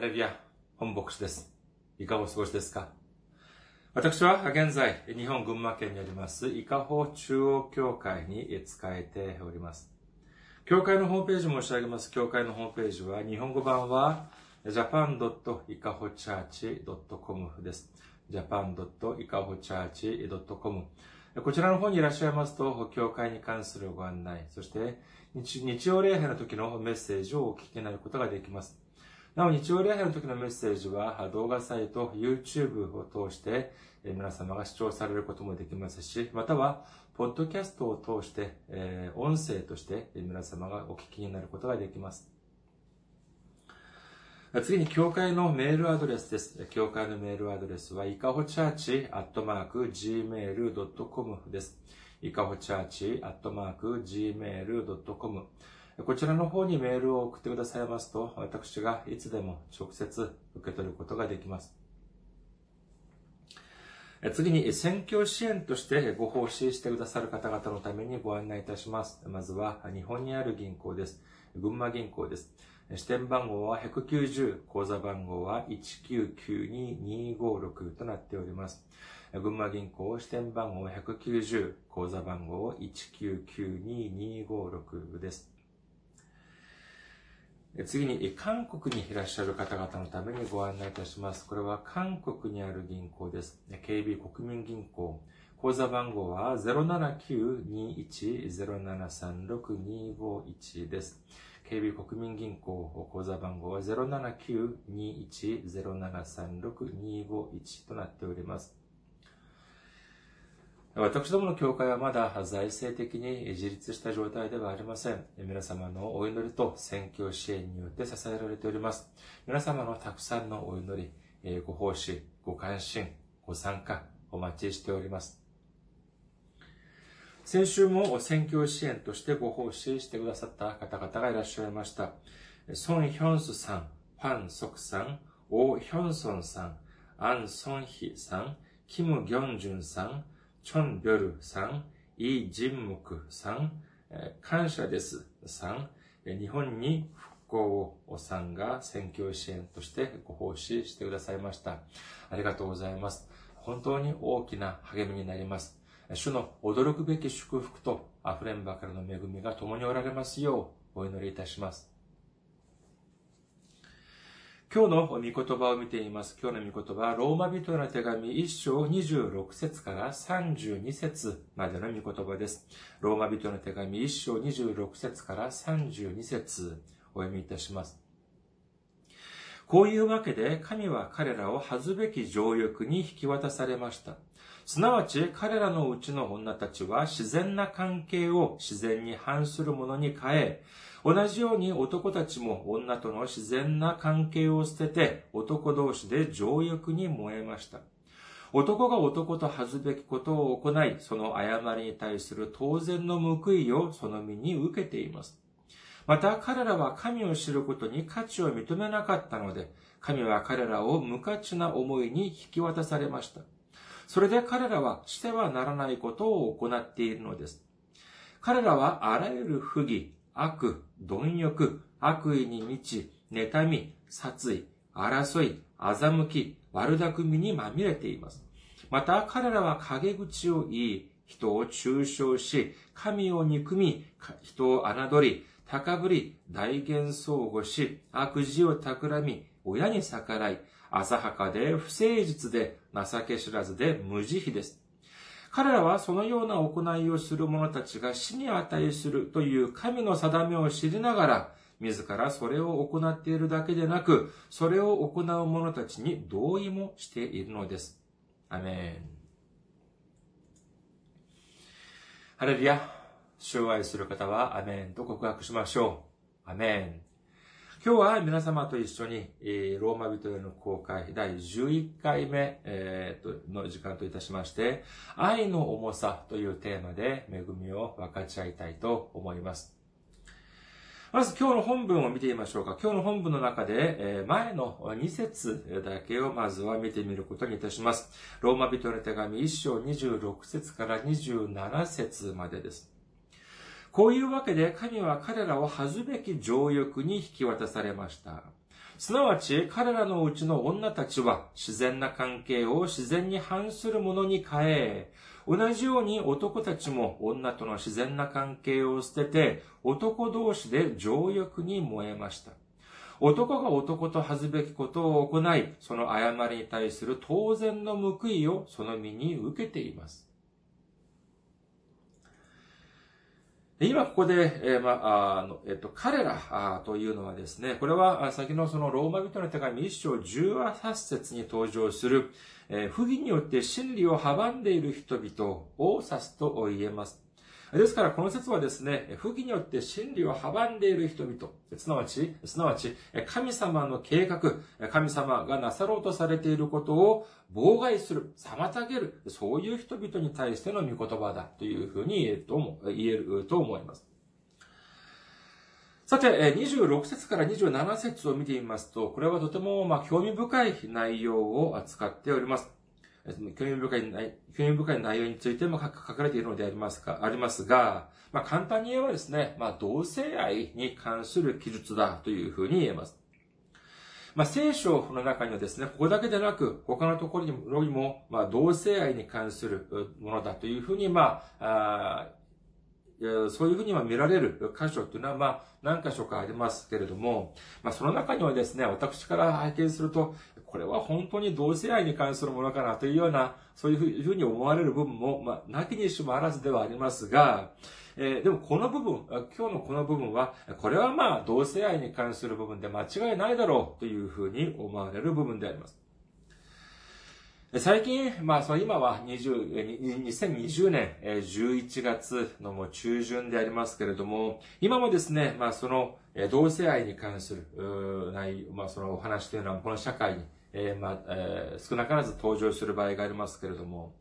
レルヤ、本牧師です。いかがお過ごしですか？私は現在、日本群馬県にあります、伊香保中央教会に使えております。教会のホームページ申し上げます。教会のホームページは、日本語版は japan.ikahochurch.com です。japan.ikahochurch.com こちらの方にいらっしゃいますと、教会に関するご案内、そして日日曜礼拝の時のメッセージをお聞きになることができます。なお、日曜礼拝の時のメッセージは動画サイト、YouTube を通して皆様が視聴されることもできますし、または、ポッドキャストを通して、音声として皆様がお聞きになることができます。次に、教会のメールアドレスです。教会のメールアドレスは、いかほチャーチアットマーク gmail.com です。いかほチャーチアットマーク gmail.com こちらの方にメールを送ってくださいますと、私がいつでも直接受け取ることができます。次に、選挙支援としてご奉仕してくださる方々のためにご案内いたします。まずは、日本にある銀行です。群馬銀行です。支店番号は190、口座番号は1992256となっております。群馬銀行支店番号190、口座番号1992256です。次に、韓国にいらっしゃる方々のためにご案内いたします。これは韓国にある銀行です。KB 国民銀行。口座番号は079-21-0736-251です。KB 国民銀行口座番号は079-21-0736-251となっております。私どもの教会はまだ財政的に自立した状態ではありません。皆様のお祈りと宣教支援によって支えられております。皆様のたくさんのお祈り、ご奉仕、ご関心、ご参加、お待ちしております。先週も宣教支援としてご奉仕してくださった方々がいらっしゃいました。ソン・ヒョンスさん、ファン・ソクさん、オ・ヒョンソンさん、アン・ソンヒさん、キム・ギョンジュンさん、チョン・ビョルさん、イ・ジンムクさん、感謝ですさん、日本に復興をさんが宣教支援としてご奉仕してくださいました。ありがとうございます。本当に大きな励みになります。主の驚くべき祝福と溢れんばかりの恵みが共におられますようお祈りいたします。今日の御言葉を見ています。今日の御言葉は、ローマ人の手紙1章26節から32節までの御言葉です。ローマ人の手紙1章26節から32節お読みいたします。こういうわけで、神は彼らを恥ずべき情欲に引き渡されました。すなわち彼らのうちの女たちは自然な関係を自然に反するものに変え、同じように男たちも女との自然な関係を捨てて男同士で情欲に燃えました。男が男と恥ずべきことを行い、その誤りに対する当然の報いをその身に受けています。また彼らは神を知ることに価値を認めなかったので、神は彼らを無価値な思いに引き渡されました。それで彼らはしてはならないことを行っているのです。彼らはあらゆる不義、悪、貪欲、悪意に満ち、妬み、殺意、争い、欺き、悪巧みにまみれています。また彼らは陰口を言い、人を中傷し、神を憎み、人を侮り、高ぶり、大言相互し、悪事を企み、親に逆らい、浅はかで不誠実で情け知らずで無慈悲です。彼らはそのような行いをする者たちが死に値するという神の定めを知りながら、自らそれを行っているだけでなく、それを行う者たちに同意もしているのです。アメン。ハレルヤ。主を愛する方はアメンと告白しましょう。アメン。今日は皆様と一緒に、ローマ人への公開第11回目の時間といたしまして、愛の重さというテーマで恵みを分かち合いたいと思います。まず今日の本文を見てみましょうか。今日の本文の中で、前の2節だけをまずは見てみることにいたします。ローマ人の手紙1章26節から27節までです。こういうわけで神は彼らを恥ずべき情欲に引き渡されました。すなわち彼らのうちの女たちは自然な関係を自然に反するものに変え、同じように男たちも女との自然な関係を捨てて男同士で情欲に燃えました。男が男と恥ずべきことを行い、その誤りに対する当然の報いをその身に受けています。今ここで、えー、まあ、の、えっと、彼らというのはですね、これは先のそのローマ人の手紙一章18節に登場する、えー、不義によって真理を阻んでいる人々を指すと言えます。ですから、この説はですね、不義によって真理を阻んでいる人々、すなわち、すなわち、神様の計画、神様がなさろうとされていることを妨害する、妨げる、そういう人々に対しての御言葉だというふうに言えると思言えると思います。さて、26節から27節を見てみますと、これはとても、興味深い内容を扱っております。興味深い、興味深い内容についても書かれているのでありますか、ありますが、まあ、簡単に言えばですね、まあ、同性愛に関する記述だというふうに言えます。まあ、聖書の中にはですね、ここだけでなく、他のところにも、まあ、同性愛に関するものだというふうに、まあ、あそういうふうには見られる箇所っていうのは、まあ、何箇所かありますけれども、まあ、その中にはですね、私から拝見すると、これは本当に同性愛に関するものかなというような、そういうふうに思われる部分も、まあ、なきにしもあらずではありますが、えー、でもこの部分、今日のこの部分は、これはまあ同性愛に関する部分で間違いないだろうというふうに思われる部分であります。最近、まあ、その今は20 2020年11月のもう中旬でありますけれども、今もですね、まあ、その同性愛に関する内まあ、そのお話というのはこの社会にえー、まあ、えー、少なからず登場する場合がありますけれども、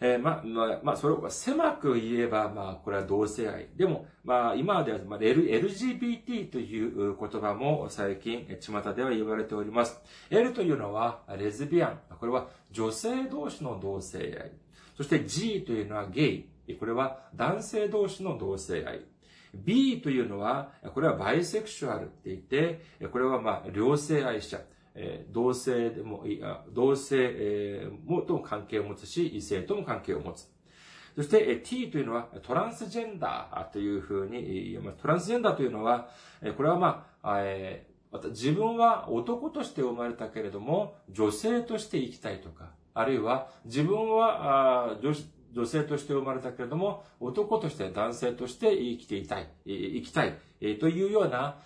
えー、ま、まあ、まあ、それを狭く言えば、まあ、これは同性愛。でも、まあ、今では、まあ、L、LGBT という言葉も最近、巷では言われております。L というのは、レズビアン。これは女性同士の同性愛。そして G というのはゲイ。これは男性同士の同性愛。B というのは、これはバイセクシュアルって言って、これはまあ、両性愛者。えー、同性でも、同性、えー、もとも関係を持つし、異性とも関係を持つ。そして、t というのはトランスジェンダーというふうに言います。トランスジェンダーというのは、これはまあ、えー、自分は男として生まれたけれども、女性として生きたいとか、あるいは自分は女女性として生まれたけれども、男として男性として生きていたい、生きたい、というような、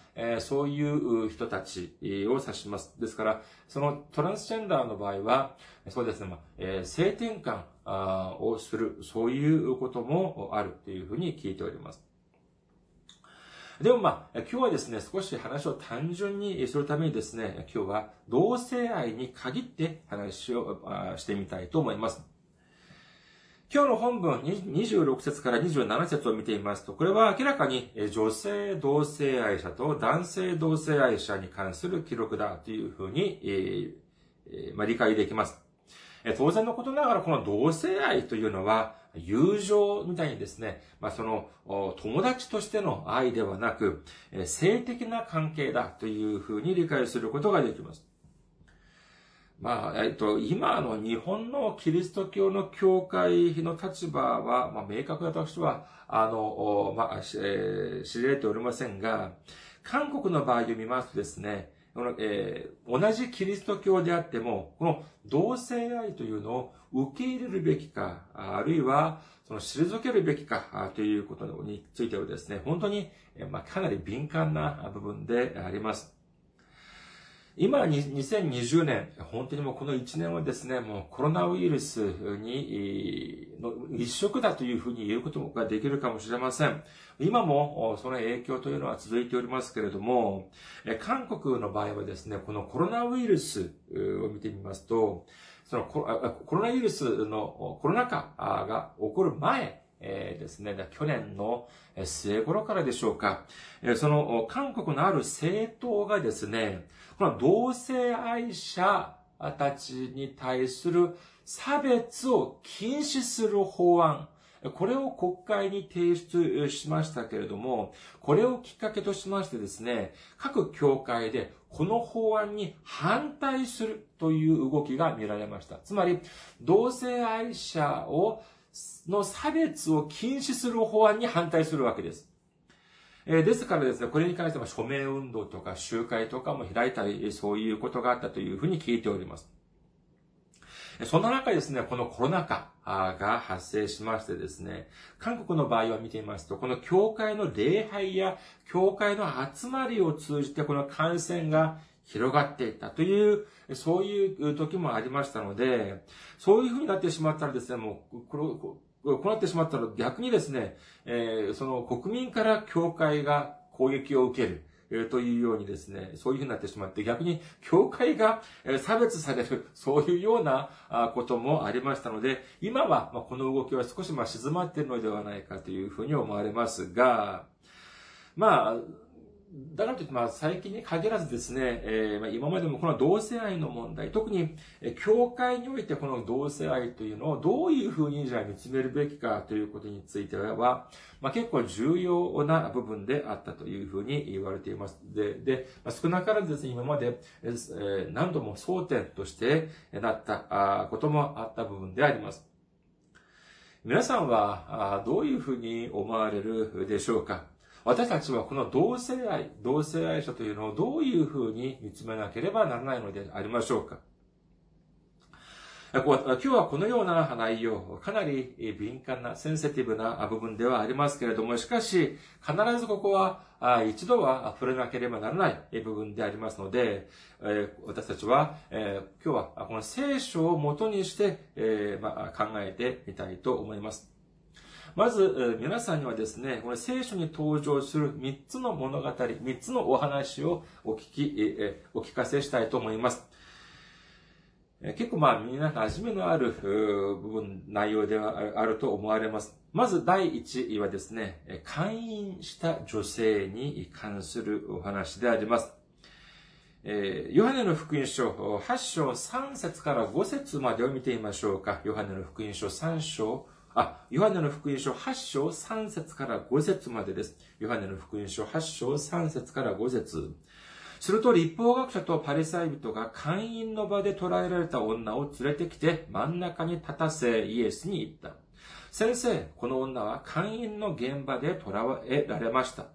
そういう人たちを指します。ですから、そのトランスジェンダーの場合は、そうですね、性転換をする、そういうこともあるというふうに聞いております。でもまあ、今日はですね、少し話を単純にするためにですね、今日は同性愛に限って話をしてみたいと思います。今日の本文26節から27節を見てみますと、これは明らかに女性同性愛者と男性同性愛者に関する記録だというふうに、えーまあ、理解できます。当然のことながらこの同性愛というのは友情みたいにですね、まあ、その友達としての愛ではなく、性的な関係だというふうに理解することができます。まあ、えっと、今の日本のキリスト教の教会の立場は、まあ、明確だとしては、あの、まあ、えー、知られておりませんが、韓国の場合を見ますとですね、このえー、同じキリスト教であっても、この同性愛というのを受け入れるべきか、あるいは、その退けるべきかということについてはですね、本当に、まあ、かなり敏感な部分であります。今、2020年、本当にもうこの1年はですね、もうコロナウイルスに、の一色だというふうに言うことができるかもしれません。今もその影響というのは続いておりますけれども、韓国の場合はですね、このコロナウイルスを見てみますと、そのコロナウイルスのコロナ禍が起こる前、えー、ですね、去年の末頃からでしょうか、その韓国のある政党がですね、この同性愛者たちに対する差別を禁止する法案、これを国会に提出しましたけれども、これをきっかけとしましてですね、各教会でこの法案に反対するという動きが見られました。つまり、同性愛者を、の差別を禁止する法案に反対するわけです。えですからですね、これに関しては署名運動とか集会とかも開いたり、そういうことがあったというふうに聞いております。そんな中ですね、このコロナ禍が発生しましてですね、韓国の場合は見てみますと、この教会の礼拝や教会の集まりを通じてこの感染が広がっていったという、そういう時もありましたので、そういうふうになってしまったらですね、もう、こうなってしまったら逆にですね、えー、その国民から教会が攻撃を受ける。というようにですね、そういうふうになってしまって、逆に教会が差別される、そういうようなこともありましたので、今はこの動きは少し静まっているのではないかというふうに思われますが、まあ、だからといって、まあ、最近に限らずですね、えー、まあ、今までもこの同性愛の問題、特に、え教会においてこの同性愛というのをどういうふうにじゃあ見つめるべきかということについては、まあ、結構重要な部分であったというふうに言われています。で、で、まあ、少なからずですね、今まで、えー、何度も争点としてなったこともあった部分であります。皆さんはどういうふうに思われるでしょうか？私たちはこの同性愛、同性愛者というのをどういうふうに見つめなければならないのでありましょうか今日はこのような内容、かなり敏感な、センシティブな部分ではありますけれども、しかし、必ずここは一度は触れなければならない部分でありますので、私たちは今日はこの聖書を元にして考えてみたいと思います。まず、皆さんにはですね、この聖書に登場する3つの物語、3つのお話をお聞き、お聞かせしたいと思います。結構まあみんな馴染みのある部分、内容ではあると思われます。まず第1位はですね、会員した女性に関するお話であります。えヨハネの福音書8章3節から5節までを見てみましょうか。ヨハネの福音書3章あ、ヨハネの福音書8章3節から5節までです。ヨハネの福音書8章3節から5節すると立法学者とパリサイ人が会員の場で捕らえられた女を連れてきて真ん中に立たせイエスに言った。先生、この女は会員の現場で捕らえられました。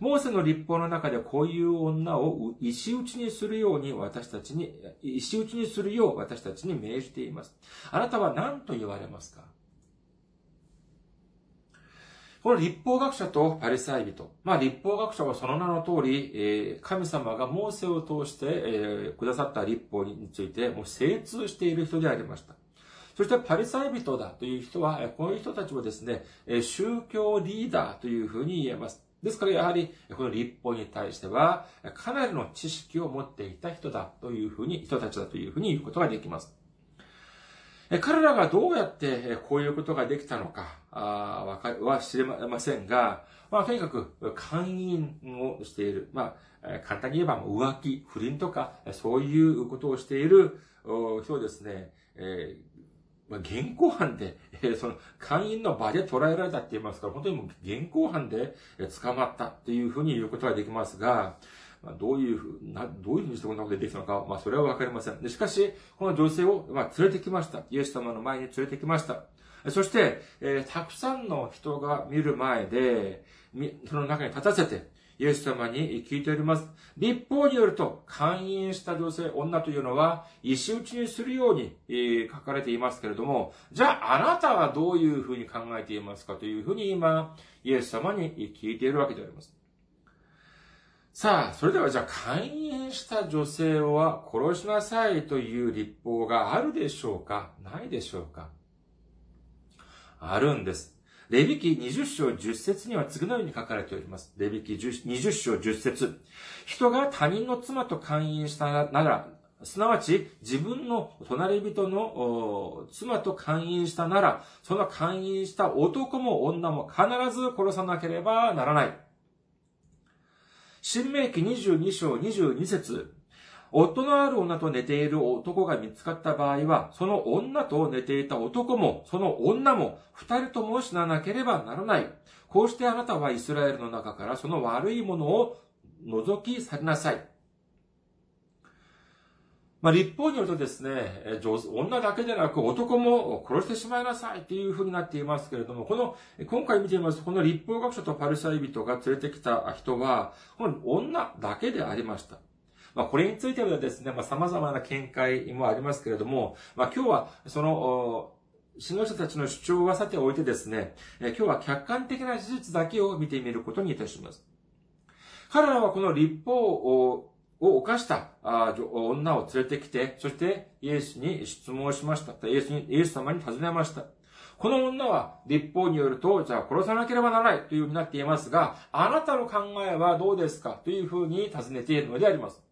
モーセの立法の中でこういう女を石打ちにするように私たちに、石打ちにするよう私たちに命じています。あなたは何と言われますか？この立法学者とパリサイ人。まあ、立法学者はその名の通り、えー、神様がモーセを通して、えー、くださった立法について、もう精通している人でありました。そしてパリサイ人だという人は、こういう人たちはですね、宗教リーダーというふうに言えます。ですからやはり、この立法に対しては、かなりの知識を持っていた人だというふうに、人たちだというふうに言うことができます。彼らがどうやってこういうことができたのか、わかは知れませんが、まあ、とにかく、勧誘をしている。まあ、簡単に言えば、浮気、不倫とか、そういうことをしている人ですね、えー、現行犯で、え、その、勧誘の場で捉えられたって言いますから、本当にもう現行犯で捕まったっていうふうに言うことができますが、まあ、どういうふうな、どういうふうにしてこんなことができたのか、まあ、それはわかりません。で、しかし、この女性を、まあ、連れてきました。イエス様の前に連れてきました。そして、えー、たくさんの人が見る前で、その中に立たせて、イエス様に聞いております。立法によると、勧誘した女性、女というのは、石打ちにするように、えー、書かれていますけれども、じゃあ、あなたはどういうふうに考えていますかというふうに今、イエス様に聞いているわけであります。さあ、それではじゃあ、勧誘した女性は殺しなさいという立法があるでしょうか？ないでしょうか？あるんです。レビ記20章10節には次のように書かれております。レビ記20章10節人が他人の妻と勧誘したなら、すなわち自分の隣人の妻と勧誘したなら、その勧誘した男も女も必ず殺さなければならない。新明記22章22節夫のある女と寝ている男が見つかった場合は、その女と寝ていた男も、その女も、二人とも死ななければならない。こうしてあなたはイスラエルの中からその悪いものを除き去りなさい。まあ、立法によるとですね、女だけでなく男も殺してしまいなさいっていう風になっていますけれども、この、今回見てみますと、この立法学者とパルサイ人が連れてきた人は、この女だけでありました。まあ、これについてはですね、まあ、様々な見解もありますけれども、まあ、今日は、その、指導者たちの主張はさておいてですね、今日は客観的な事実だけを見てみることにいたします。彼らはこの立法をを犯した女を連れてきて、そしてイエスに質問しました。イエスに、イエス様に尋ねました。この女は立法によると、じゃあ殺さなければならないというふうになっていますが、あなたの考えはどうですか？というふうに尋ねているのであります。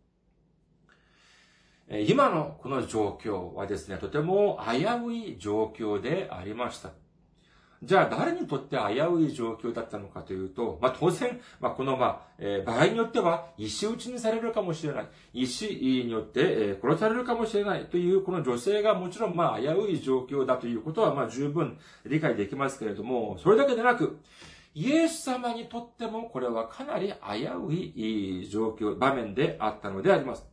今のこの状況はですね、とても危うい状況でありました。じゃあ誰にとって危うい状況だったのかというと、まあ当然、まあこのまあ、えー、場合によっては石打ちにされるかもしれない。石によって、えー、殺されるかもしれないというこの女性がもちろんまあ危うい状況だということはまあ十分理解できますけれども、それだけでなく、イエス様にとってもこれはかなり危うい状況、場面であったのであります。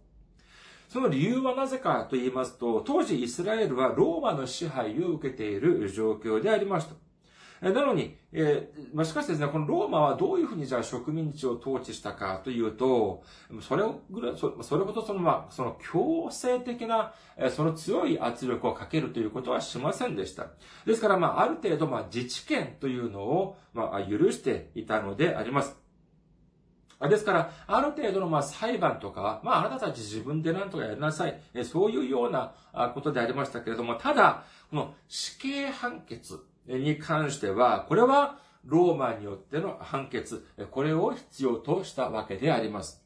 その理由はなぜかと言いますと、当時イスラエルはローマの支配を受けている状況でありました。なのに、えー、まあ、しかしですね、このローマはどういうふうにじゃあ植民地を統治したかというと、それをぐらい、それほどその、まあ、その強制的な、えその強い圧力をかけるということはしませんでした。ですから、まあ、ある程度、まあ、自治権というのを、まあ、許していたのであります。ですから、ある程度のまあ裁判とか、まああなたたち自分で何とかやりなさい。そういうようなことでありましたけれども、ただ、この死刑判決に関しては、これはローマによっての判決、これを必要としたわけであります。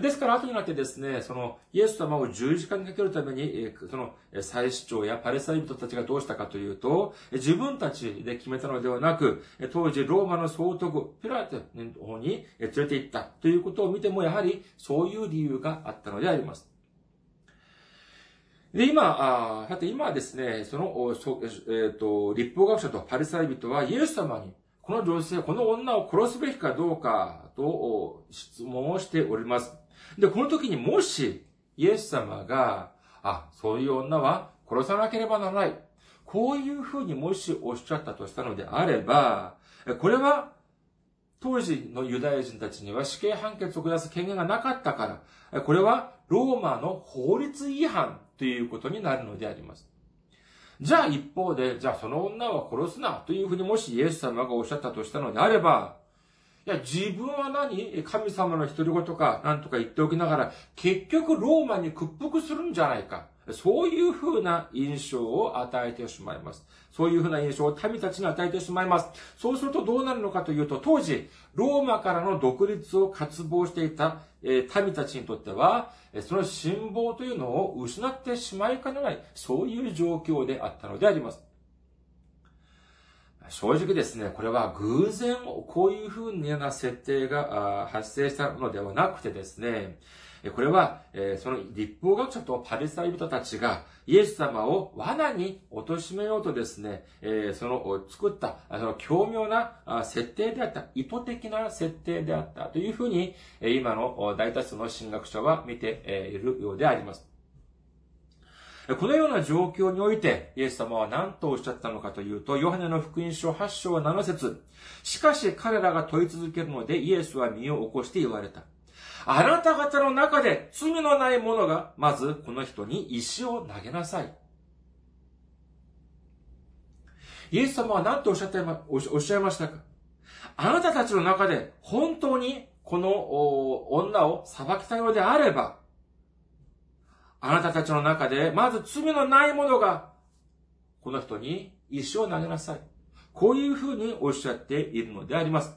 ですから、後になってですね、その、イエス様を十字架にかけるために、その、祭司長やパレスタイ人たちがどうしたかというと、自分たちで決めたのではなく、当時、ローマの総督、ピラテの方に連れて行ったということを見ても、やはり、そういう理由があったのであります。で、今、あさて今ですね、その、そえっ、ー、と、立法学者とパリサイ人はイエス様に、この女性、この女を殺すべきかどうかと質問をしております。で、この時にもし、イエス様が、あ、そういう女は殺さなければならない。こういうふうにもしおっしゃったとしたのであれば、これは、当時のユダヤ人たちには死刑判決を下す権限がなかったから、これはローマの法律違反ということになるのであります。じゃあ一方で、じゃあその女は殺すなというふうにもしイエス様がおっしゃったとしたのであれば、いや、自分は何？神様の独り言か、なんとか言っておきながら、結局ローマに屈服するんじゃないか。そういうふうな印象を与えてしまいます。そういうふうな印象を民たちに与えてしまいます。そうするとどうなるのかというと、当時、ローマからの独立を渇望していた民たちにとっては、その辛抱というのを失ってしまいかねない、そういう状況であったのであります。正直ですね、これは偶然こういうふうな設定が発生したのではなくてですね、これは、その立法学者とパレスタイ人たちがイエス様を罠に貶めようとですね、その作った、その巧妙な設定であった、意図的な設定であったというふうに、今の大多数の神学者は見ているようであります。このような状況において、イエス様は何とおっしゃったのかというと、ヨハネの福音書8章7節しかし彼らが問い続けるので、イエスは身を起こして言われた。あなた方の中で罪のない者が、まずこの人に石を投げなさい。イエス様は何とおっしゃっておっしゃいましたか？あなたたちの中で本当にこの女を裁きたいのであれば、あなたたちの中で、まず罪のない者が、この人に石を投げなさい。こういうふうにおっしゃっているのであります。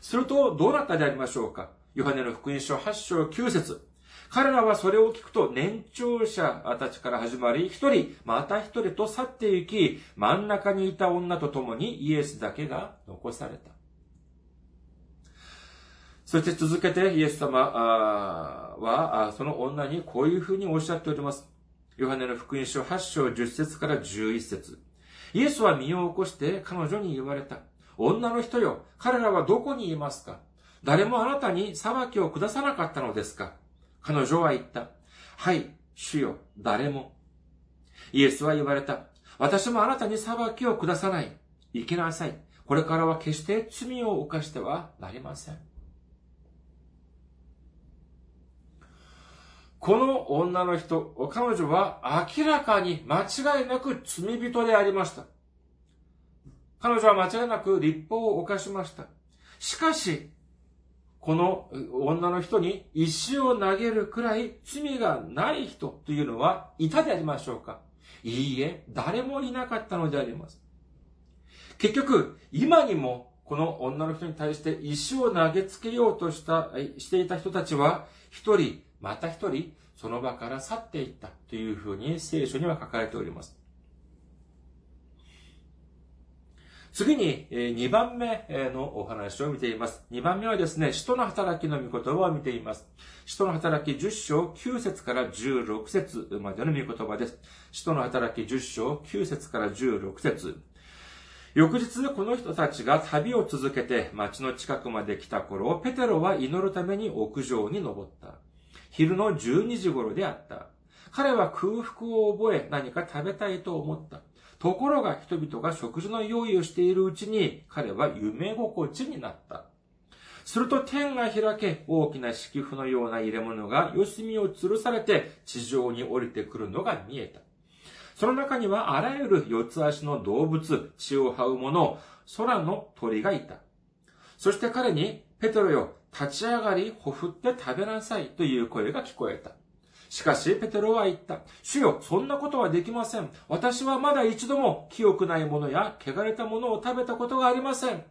すると、どうなったでありましょうかヨハネの福音書8章9節彼らはそれを聞くと年長者たちから始まり、一人、また一人と去って行き、真ん中にいた女と共にイエスだけが残された。そして続けてイエス様は、その女にこういうふうにおっしゃっております。ヨハネの福音書8章10節から11節イエスは身を起こして彼女に言われた。女の人よ、彼らはどこにいますか？誰もあなたに裁きを下さなかったのですか？彼女は言った。はい、主よ、誰も。イエスは言われた。私もあなたに裁きを下さない。行きなさい。これからは決して罪を犯してはなりません。この女の人、彼女は明らかに間違いなく罪人でありました。彼女は間違いなく立法を犯しました。しかし、この女の人に石を投げるくらい罪がない人というのはいたでありましょうかいいえ、誰もいなかったのであります。結局、今にもこの女の人に対して石を投げつけようとした、していた人たちは、一人、また一人、その場から去っていったというふうに聖書には書かれております。次に、2番目のお話を見ています。2番目はですね、使徒の働きの御言葉を見ています。使徒の働き10章9節から16節までの御言葉です。使徒の働き10章9節から16節翌日、この人たちが旅を続けて町の近くまで来た頃、ペテロは祈るために屋上に登った。昼の12時頃であった。彼は空腹を覚え何か食べたいと思った。ところが人々が食事の用意をしているうちに彼は夢心地になった。すると天が開け、大きな敷布のような入れ物が四隅を吊るされて地上に降りてくるのが見えた。その中にはあらゆる四つ足の動物、血を這う者、空の鳥がいた。そして彼に、ペトロよ、立ち上がり、ほふって食べなさいという声が聞こえた。しかし、ペテロは言った。主よ、そんなことはできません。私はまだ一度も清くないものや汚れたものを食べたことがありません。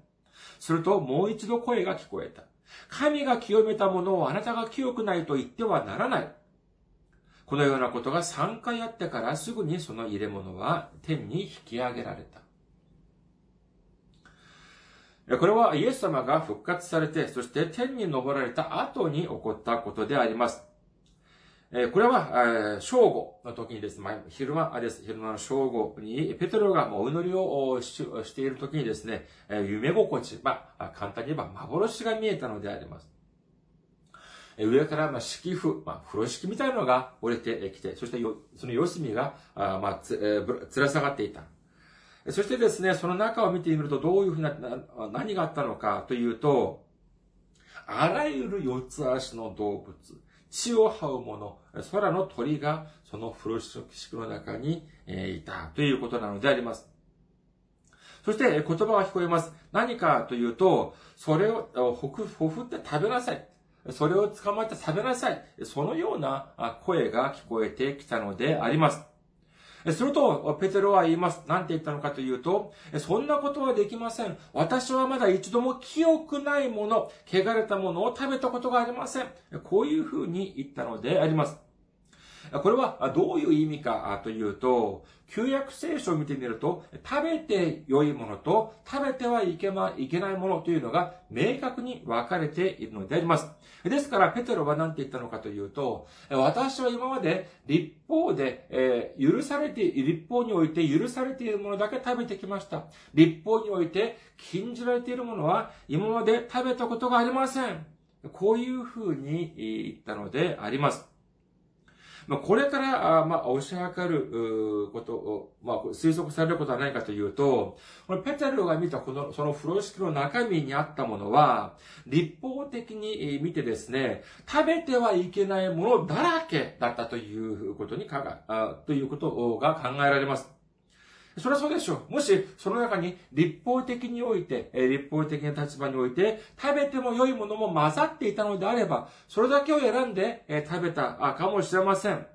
すると、もう一度声が聞こえた。神が清めたものをあなたが清くないと言ってはならない。このようなことが3回あってからすぐにその入れ物は天に引き上げられた。これはイエス様が復活されて、そして天に昇られた後に起こったことであります。これは、正午の時にですね、昼間です。昼間の正午に、ペテロがお祈りをしている時にですね、夢心地、まあ、簡単に言えば幻が見えたのであります。上から、まあ、敷布、まあ、風呂敷みたいなのが降りてきて、そしてその四隅が、まあ、つ、えー、つら下がっていた。そしてですね、その中を見てみるとどういうふうな、何があったのかというと、あらゆる四つ足の動物、血を這うもの、空の鳥がその風呂敷の中にいたということなのであります。そして言葉が聞こえます。何かというと、それをほふ、ほふって食べなさい。それを捕まえて食べなさい。そのような声が聞こえてきたのであります。すると、ペテロは言います。なんて言ったのかというと、そんなことはできません。私はまだ一度も清くないもの、汚れたものを食べたことがありません。こういうふうに言ったのであります。これはどういう意味かというと、旧約聖書を見てみると、食べて良いものと食べてはいけ,、ま、いけないものというのが明確に分かれているのであります。ですから、ペテロは何て言ったのかというと、私は今まで立法で、えー、許されて、立法において許されているものだけ食べてきました。立法において禁じられているものは今まで食べたことがありません。こういうふうに言ったのであります。まあ、これから、あまあ、押し量ることを、まあ、推測されることはないかというと、このペテルが見たこの、その風呂敷の中身にあったものは、立法的に見てですね、食べてはいけないものだらけだったということにかが、ということが考えられます。それはそうでしょう。もし、その中に立法的において、立法的な立場において、食べても良いものも混ざっていたのであれば、それだけを選んで食べたかもしれません。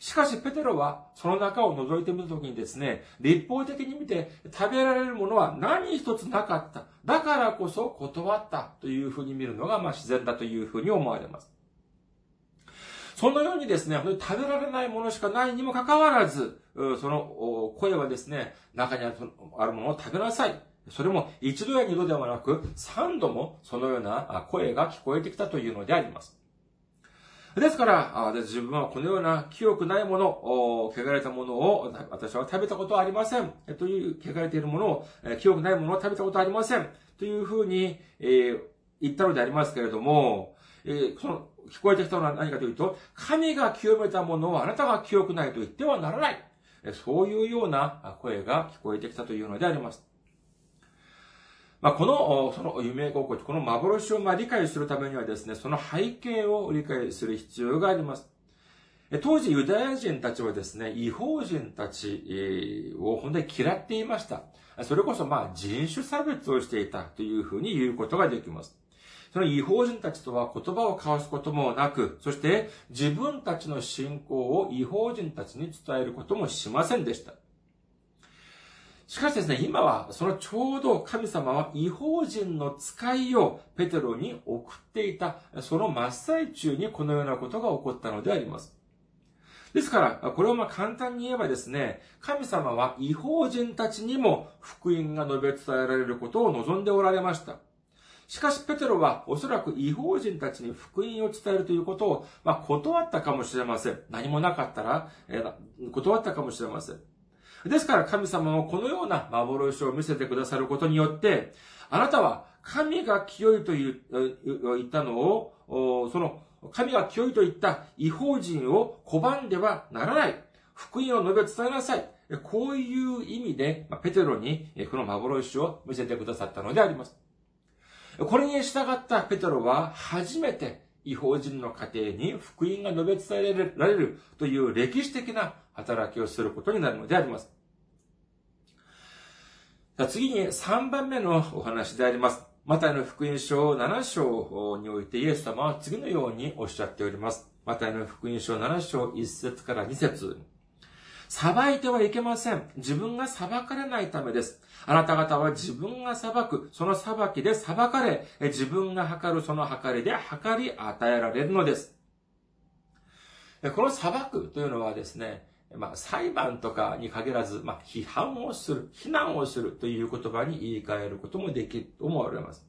しかし、ペテロは、その中を覗いてみたときにですね、立法的に見て食べられるものは何一つなかった。だからこそ断ったというふうに見るのが、まあ自然だというふうに思われます。そのようにですね、食べられないものしかないにもかかわらず、その声はですね、中にあるものを食べなさい。それも一度や二度ではなく、三度もそのような声が聞こえてきたというのであります。ですから、自分はこのような清くないもの、汚れたものを私は食べたことはありません。という、汚れているものを、清くないものを食べたことはありません。というふうに、え、言ったのでありますけれども、え、その、聞こえてきたのは何かというと、神が清めたものをあなたが清くないと言ってはならない。そういうような声が聞こえてきたというのであります。まあ、この、その夢心地、この幻をま理解するためにはですね、その背景を理解する必要があります。当時ユダヤ人たちはですね、違法人たちを本当に嫌っていました。それこそまあ人種差別をしていたというふうに言うことができます。その違法人たちとは言葉を交わすこともなく、そして自分たちの信仰を違法人たちに伝えることもしませんでした。しかしですね、今は、そのちょうど神様は違法人の使いをペテロに送っていた、その真っ最中にこのようなことが起こったのであります。ですから、これをま簡単に言えばですね、神様は違法人たちにも福音が述べ伝えられることを望んでおられました。しかし、ペテロはおそらく違法人たちに福音を伝えるということを、まあ、断ったかもしれません。何もなかったら、えー、断ったかもしれません。ですから神様もこのような幻を見せてくださることによって、あなたは神が清いと言ったのを、その神が清いと言った違法人を拒んではならない。福音を述べ伝えなさい。こういう意味で、ペテロにこの幻を見せてくださったのであります。これに従ったペテロは初めて違法人の家庭に福音が述べ伝えられるという歴史的な働きをすることになるのであります。次に3番目のお話であります。マタイの福音書7章においてイエス様は次のようにおっしゃっております。マタイの福音書7章1節から2節裁いてはいけません。自分が裁かれないためです。あなた方は自分が裁く、その裁きで裁かれ、自分が測るその測りで測り与えられるのです。この裁くというのはですね、まあ、裁判とかに限らず、まあ、批判をする、非難をするという言葉に言い換えることもできると思われます。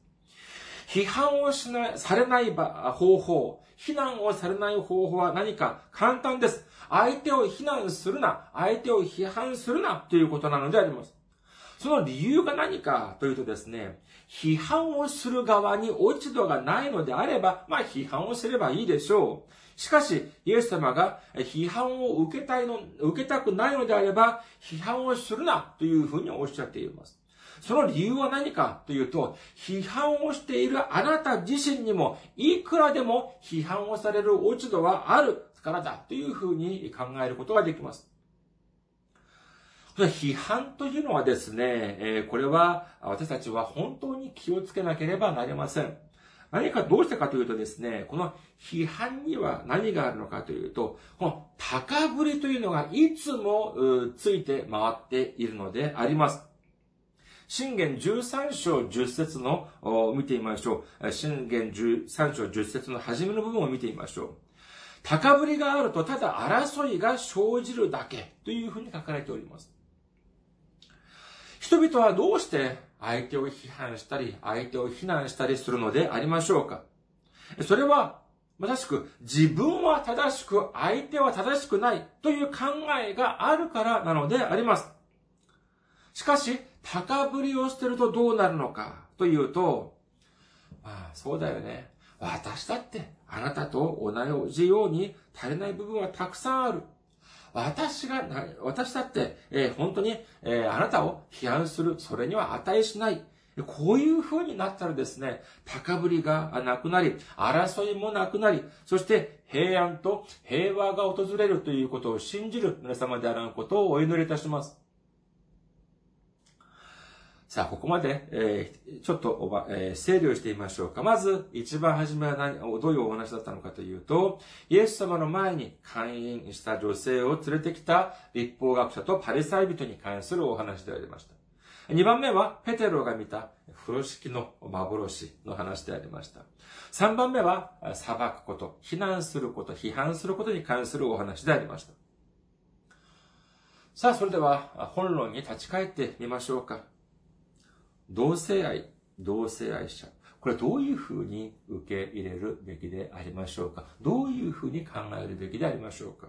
批判をしない、されない方法、非難をされない方法は何か簡単です。相手を非難するな、相手を批判するなということなのであります。その理由が何かというとですね、批判をする側に落ち度がないのであれば、まあ批判をすればいいでしょう。しかし、イエス様が批判を受けたいの、受けたくないのであれば、批判をするなというふうにおっしゃっています。その理由は何かというと、批判をしているあなた自身にも、いくらでも批判をされる落ち度はあるからだというふうに考えることができます。批判というのはですね、これは私たちは本当に気をつけなければなりません。何かどうしてかというとですね、この批判には何があるのかというと、この高ぶりというのがいつもついて回っているのであります。信玄13章10節の見てみましょう。信玄13章10節の初めの部分を見てみましょう。高ぶりがあるとただ争いが生じるだけというふうに書かれております。人々はどうして相手を批判したり、相手を非難したりするのでありましょうか？それは、まさしく自分は正しく、相手は正しくないという考えがあるからなのであります。しかし、高ぶりを捨てるとどうなるのかというと、まあ、そうだよね。私だってあなたと同じように足りない部分はたくさんある。私が、私だって、えー、本当に、えー、あなたを批判する、それには値しない。こういう風になったらですね、高ぶりがなくなり、争いもなくなり、そして平安と平和が訪れるということを信じる皆様であらんことをお祈りいたします。さあ、ここまで、えー、ちょっとおば、えー、整理をしてみましょうか。まず、一番初めは何、どういうお話だったのかというと、イエス様の前に会員した女性を連れてきた立法学者とパリサイ人に関するお話でありました。二番目は、ペテロが見た風呂敷の幻の話でありました。三番目は、裁くこと、非難すること、批判することに関するお話でありました。さあ、それでは、本論に立ち返ってみましょうか。同性愛、同性愛者。これどういうふうに受け入れるべきでありましょうか？どういうふうに考えるべきでありましょうか？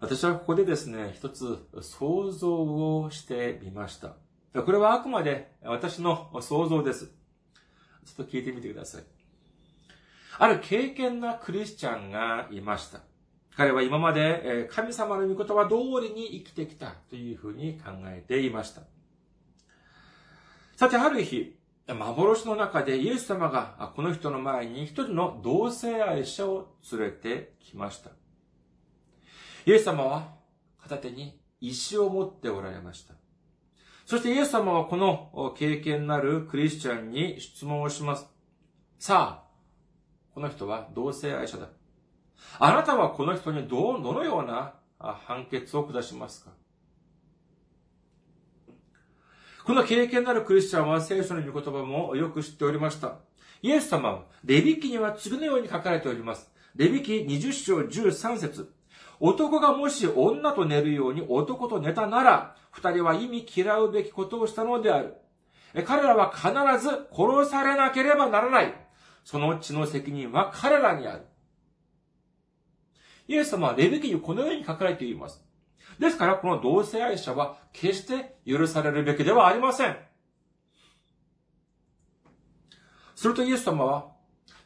私はここでですね、一つ想像をしてみました。これはあくまで私の想像です。ちょっと聞いてみてください。ある経験なクリスチャンがいました。彼は今まで神様の御言葉通りに生きてきたというふうに考えていました。さて、ある日、幻の中でイエス様がこの人の前に一人の同性愛者を連れてきました。イエス様は片手に石を持っておられました。そしてイエス様はこの経験なるクリスチャンに質問をします。さあ、この人は同性愛者だ。あなたはこの人にどうどのような判決を下しますか？この経験なるクリスチャンは聖書の御言葉もよく知っておりました。イエス様は、レビ記には次のように書かれております。レビ記20章13節男がもし女と寝るように男と寝たなら、二人は意味嫌うべきことをしたのである。彼らは必ず殺されなければならない。その血の責任は彼らにある。イエス様はレビ記にこのように書かれています。ですから、この同性愛者は決して許されるべきではありません。するとイエス様は、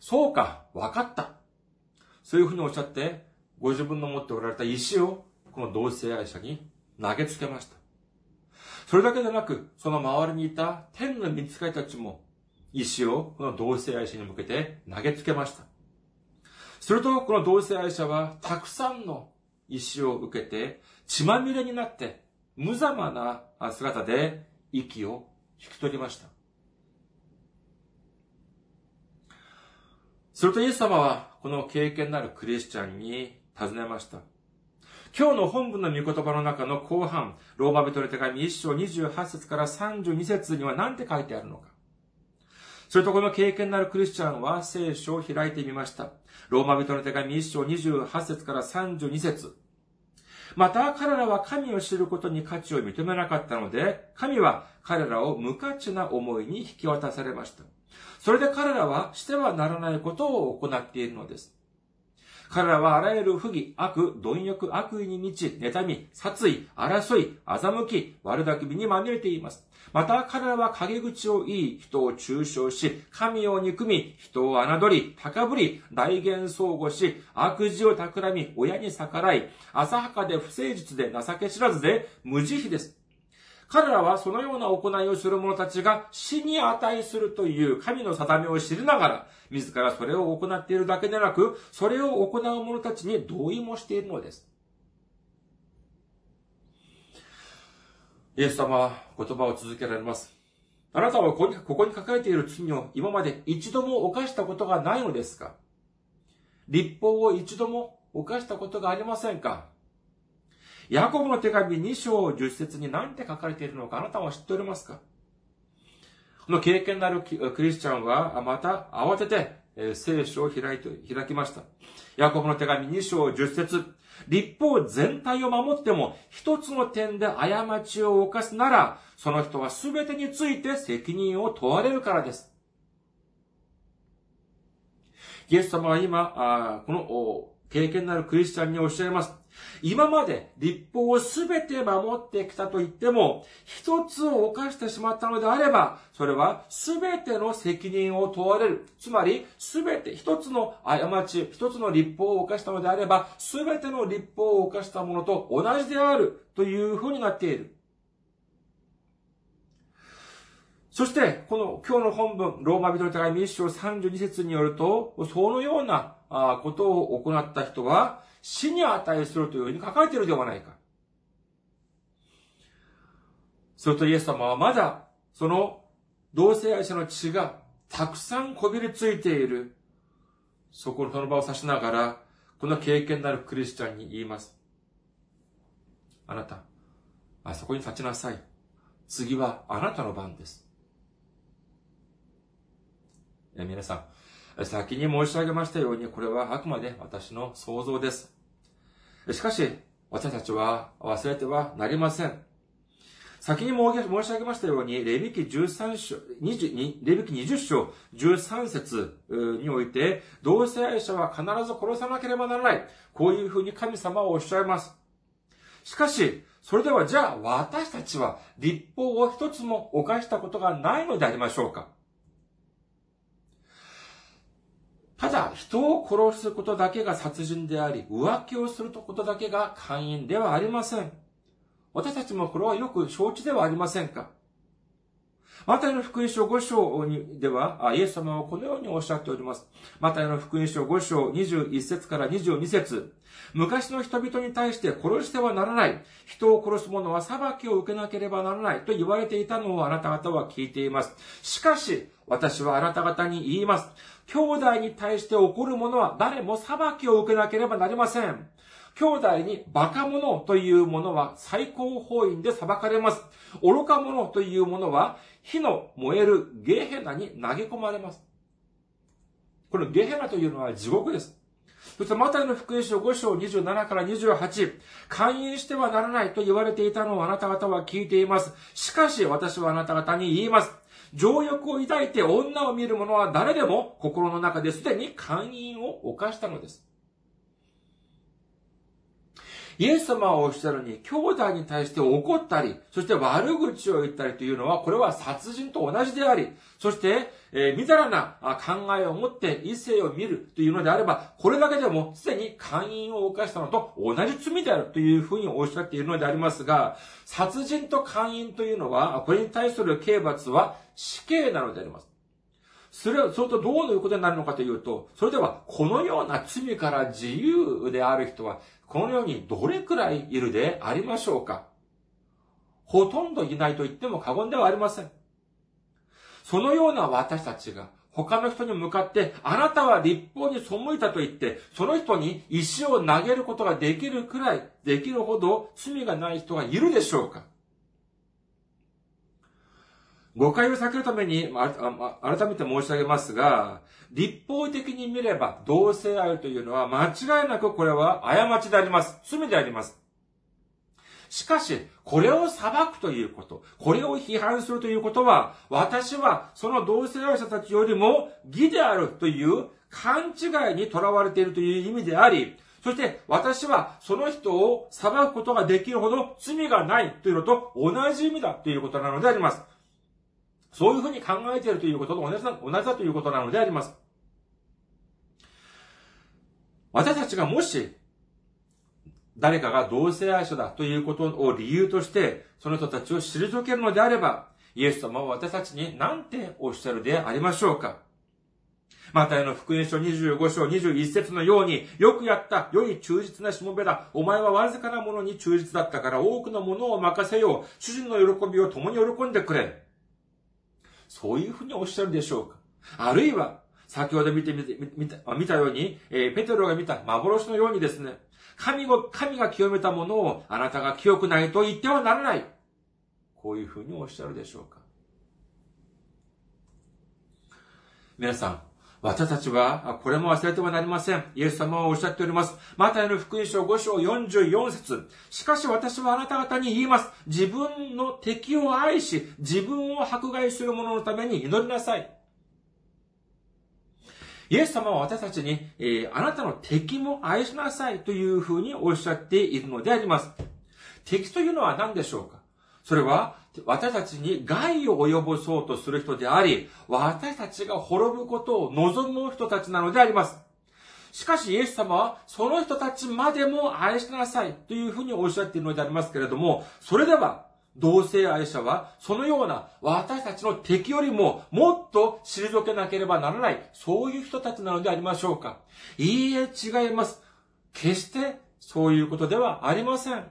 そうか、わかった。そういうふうにおっしゃって、ご自分の持っておられた石を、この同性愛者に投げつけました。それだけでなく、その周りにいた天の見つかりたちも、石をこの同性愛者に向けて投げつけました。すると、この同性愛者は、たくさんの石を受けて、血まみれになって、無様な姿で息を引き取りました。するとイエス様は、この経験なるクリスチャンに尋ねました。今日の本文の御言葉の中の後半、ローマ人の手紙1章28節から32節には何て書いてあるのか。それとこの経験のあるクリスチャンは聖書を開いてみました。ローマ人の手紙1章28節から32節また彼らは神を知ることに価値を認めなかったので、神は彼らを無価値な思いに引き渡されました。それで彼らはしてはならないことを行っているのです。彼らはあらゆる不義、悪、貪欲、悪意に満ち、妬み、殺意、争い、欺き、悪巧みにまみれています。また彼らは陰口を言い、人を中傷し、神を憎み、人を侮り、高ぶり、大言相互し、悪事を企み、親に逆らい、浅はかで不誠実で情け知らずで無慈悲です。彼らはそのような行いをする者たちが死に値するという神の定めを知りながら、自らそれを行っているだけでなく、それを行う者たちに同意もしているのです。イエス様は言葉を続けられます。あなたはここに書かれている罪を今まで一度も犯したことがないのですか？立法を一度も犯したことがありませんか？ヤコブの手紙2章10節に何て書かれているのかあなたは知っておりますか？この経験のあるクリスチャンはまた慌てて聖書を開いて、開きました。ヤコブの手紙2章10節立法全体を守っても一つの点で過ちを犯すなら、その人は全てについて責任を問われるからです。イエス様は今、この経験のあるクリスチャンにおっしゃいます。今まで立法をすべて守ってきたと言っても、一つを犯してしまったのであれば、それはすべての責任を問われる。つまり、すべて一つの過ち、一つの立法を犯したのであれば、すべての立法を犯したものと同じであるというふうになっている。そして、この今日の本文、ローマ人の手紙1章32節によると、そのようなことを行った人は、死に値するというふうに書かれているではないか。するとイエス様はまだ、その同性愛者の血がたくさんこびりついている、そこのその場を指しながら、この経験なるクリスチャンに言います。あなた、あそこに立ちなさい。次はあなたの番です。皆さん、先に申し上げましたように、これはあくまで私の想像です。しかし、私たちは忘れてはなりません。先に申し上げましたように、レビキ13章、20レビキ20章13節において、同性愛者は必ず殺さなければならない。こういうふうに神様はおっしゃいます。しかし、それではじゃあ私たちは立法を一つも犯したことがないのでありましょうか？ただ、人を殺すことだけが殺人であり、浮気をすることだけが勧誘ではありません。私たちもこれはよく承知ではありませんか？マタイの福音書5章にでは、イエス様はこのようにおっしゃっております。マタイの福音書5章21節から22節昔の人々に対して殺してはならない。人を殺す者は裁きを受けなければならないと言われていたのをあなた方は聞いています。しかし、私はあなた方に言います。兄弟に対して起こるものは誰も裁きを受けなければなりません。兄弟にバカ者というものは最高法院で裁かれます。愚か者というものは火の燃えるゲヘナに投げ込まれます。このゲヘナというのは地獄です。そして、マタイの福音書5章27から28、勧誘してはならないと言われていたのをあなた方は聞いています。しかし、私はあなた方に言います。情欲を抱いて女を見る者は誰でも心の中ですでに勧誘を犯したのです。イエス様はおっしゃるに、兄弟に対して怒ったり、そして悪口を言ったりというのは、これは殺人と同じであり、そして、えー、みだらな考えを持って異性を見るというのであれば、これだけでもすでに勧誘を犯したのと同じ罪であるというふうにおっしゃっているのでありますが、殺人と勧誘というのは、これに対する刑罰は死刑なのであります。それは、それとどういうことになるのかというと、それでは、このような罪から自由である人は、この世にどれくらいいるでありましょうかほとんどいないと言っても過言ではありません。そのような私たちが他の人に向かって、あなたは立法に背いたと言って、その人に石を投げることができるくらい、できるほど罪がない人がいるでしょうか誤解を避けるために、ま改めて申し上げますが、立法的に見れば同性愛というのは間違いなくこれは過ちであります。罪であります。しかし、これを裁くということ、これを批判するということは、私はその同性愛者たちよりも義であるという勘違いにとらわれているという意味であり、そして私はその人を裁くことができるほど罪がないというのと同じ意味だということなのであります。そういうふうに考えているということと同じだ同じだということなのであります。私たちがもし、誰かが同性愛者だということを理由として、その人たちを退けるのであれば、イエス様は私たちに何ておっしゃるでありましょうかマタイの福音書25章21節のように、よくやった、良い忠実なしもべだ。お前はわずかなものに忠実だったから多くのものを任せよう。主人の喜びを共に喜んでくれ。そういうふうにおっしゃるでしょうかあるいは、先ほど見てみて、見た見たように、えー、ペテロが見た幻のようにですね、神を、神が清めたものをあなたが清くないと言ってはならない。こういうふうにおっしゃるでしょうか皆さん、私たちは、これも忘れてはなりません。イエス様はおっしゃっております。マタイの福音書5章44節しかし私はあなた方に言います。自分の敵を愛し、自分を迫害する者のために祈りなさい。イエス様は私たちに、えー、あなたの敵も愛しなさいというふうにおっしゃっているのであります。敵というのは何でしょうか？それは、私たちに害を及ぼそうとする人であり、私たちが滅ぶことを望む人たちなのであります。しかしイエス様はその人たちまでも愛しなさいというふうにおっしゃっているのでありますけれども、それでは同性愛者はそのような私たちの敵よりももっと退けなければならない、そういう人たちなのでありましょうかいいえ違います。決してそういうことではありません。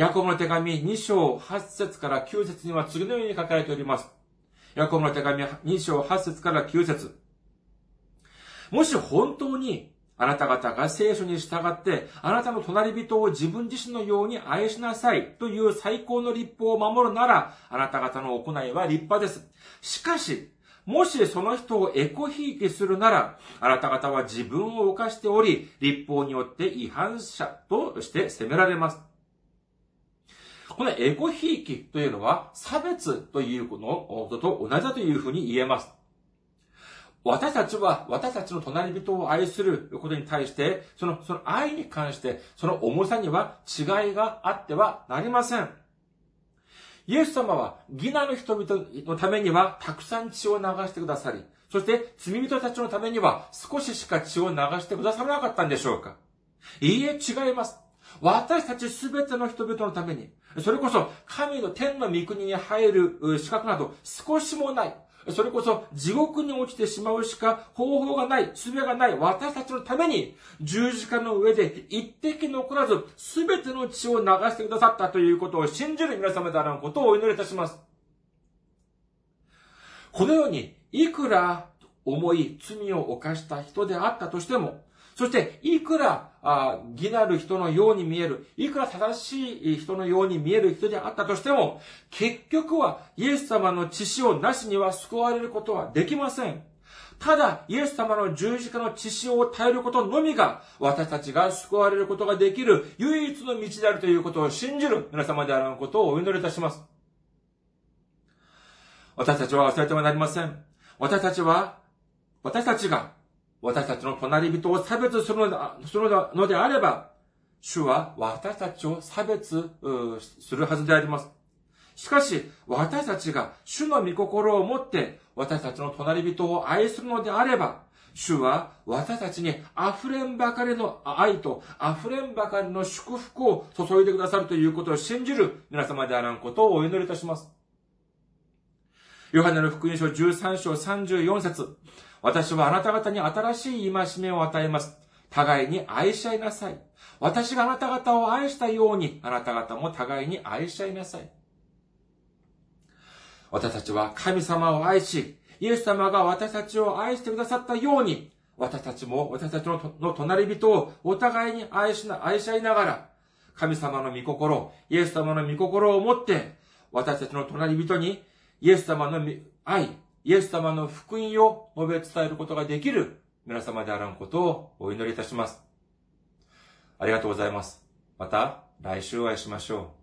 ヤコブの手紙2章8節から9節には次のように書かれております。ヤコブの手紙2章8節から9節もし本当にあなた方が聖書に従って、あなたの隣人を自分自身のように愛しなさいという最高の立法を守るなら、あなた方の行いは立派です。しかし、もしその人をエコひいきするなら、あなた方は自分を犯しており、立法によって違反者として責められます。このエゴひいきというのは差別ということと同じだというふうに言えます。私たちは私たちの隣人を愛することに対して、その、その愛に関して、その重さには違いがあってはなりません。イエス様は、ギナの人々のためにはたくさん血を流してくださり、そして罪人たちのためには少ししか血を流してくださらなかったんでしょうかいいえ、違います。私たちすべての人々のために、それこそ神の天の御国に入る資格など少しもない。それこそ地獄に落ちてしまうしか方法がない、術がない私たちのために十字架の上で一滴残らず全ての血を流してくださったということを信じる皆様であることをお祈りいたします。このようにいくら重い罪を犯した人であったとしても、そして、いくら、あ義なる人のように見える、いくら正しい人のように見える人であったとしても、結局はイエス様の知識をなしには救われることはできません。ただ、イエス様の十字架の知識を耐えることのみが、私たちが救われることができる唯一の道であるということを信じる皆様であることをお祈りいたします。私たちは忘れてはなりません。私たちは、私たちが私たちの隣人を差別するのであれば、主は私たちを差別するはずであります。しかし、私たちが主の御心を持って私たちの隣人を愛するのであれば、主は私たちに溢れんばかりの愛と溢れんばかりの祝福を注いでくださるということを信じる皆様であらんことをお祈りいたします。ヨハネの福音書13章34節私はあなた方に新しい戒めを与えます。互いに愛し合いなさい。私があなた方を愛したように、あなた方も互いに愛し合いなさい。私たちは神様を愛し、イエス様が私たちを愛してくださったように、私たちも私たちの隣人をお互いに愛しな、愛し合いながら、神様の御心、イエス様の御心を持って、私たちの隣人にイエス様の愛、イエス様の福音を述べ伝えることができる皆様であらんことをお祈りいたします。ありがとうございます。また来週お会いしましょう。